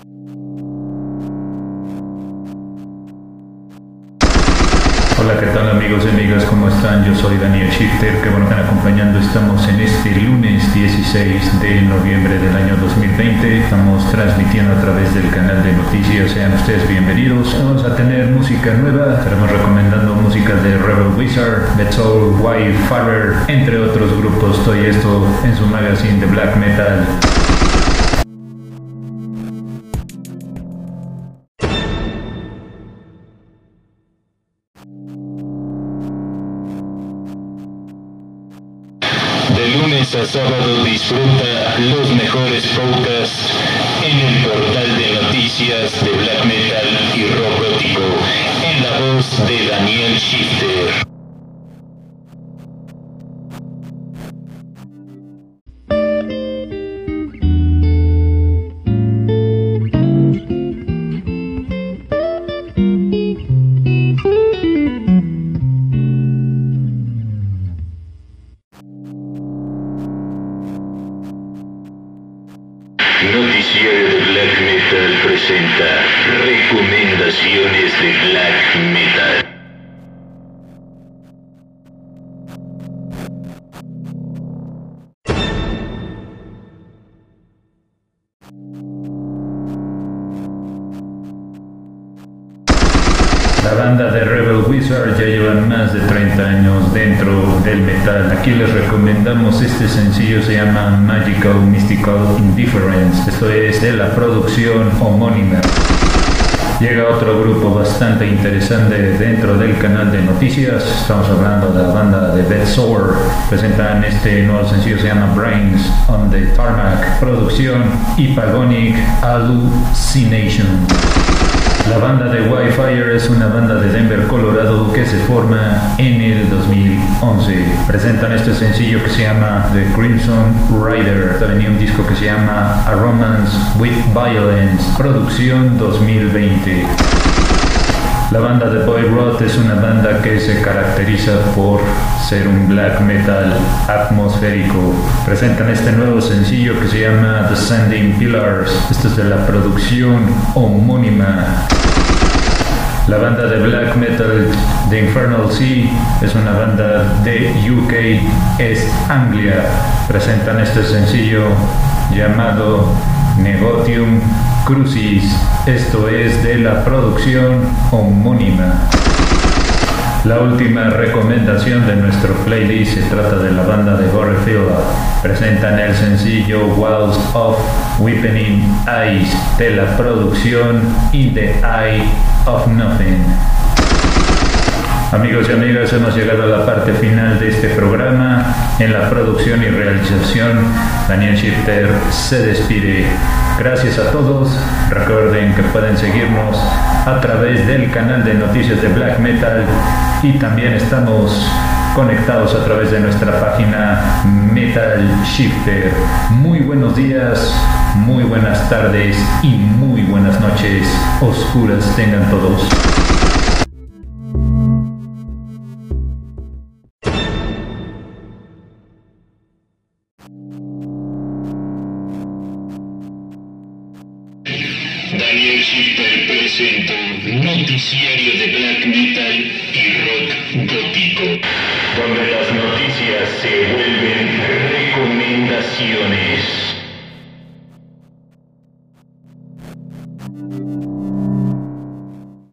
Hola, ¿qué tal amigos y amigas? ¿Cómo están? Yo soy Daniel Shifter, que bueno que están acompañando. Estamos en este lunes 16 de noviembre del año 2020. Estamos transmitiendo a través del canal de noticias. Sean ustedes bienvenidos. Vamos a tener música nueva. Estaremos recomendando música de Rebel Wizard, The Soul, Farrer, entre otros grupos. Estoy esto en su magazine de black metal. Lunes a sábado disfruta los mejores podcasts en el portal de noticias de black metal y rock gótico en la voz de Daniel Shifter. Presenta recomendaciones de Black Metal. La banda de Rebel Wizard ya lleva más de 30 años dentro del metal. Aquí les recomendamos este sencillo, se llama Magical Mystical Indifference. Esto es de la producción homónima. Llega otro grupo bastante interesante dentro del canal de noticias. Estamos hablando de la banda de Dead Sour. Presentan este nuevo sencillo, se llama Brains on the Tarmac. Producción Hypagonic Hallucination. La banda de Wildfire es una banda de Denver, Colorado que se forma en el 2011. Presentan este sencillo que se llama The Crimson Rider. También un disco que se llama A Romance with Violence. Producción 2020. La banda de Boy Rot es una banda que se caracteriza por ser un black metal atmosférico. Presentan este nuevo sencillo que se llama Descending Pillars. Esto es de la producción homónima. La banda de black metal de Infernal Sea es una banda de UK, East Anglia. Presentan este sencillo llamado Negotium Crucis. Esto es de la producción homónima. La última recomendación de nuestro playlist se trata de la banda de Gorefilla. Presentan el sencillo Walls of Whipping Eyes de la producción In the Eye of Nothing. Amigos y amigas, hemos llegado a la parte final de este programa. En la producción y realización, Daniel Shifter se despide. Gracias a todos. Recuerden que pueden seguirnos a través del canal de noticias de Black Metal y también estamos conectados a través de nuestra página Metal Shifter. Muy buenos días, muy buenas tardes y muy buenas noches. Oscuras tengan todos. Daniel Shifter presentó Noticiario de Black Metal y Rock Gótico, donde las noticias se vuelven recomendaciones.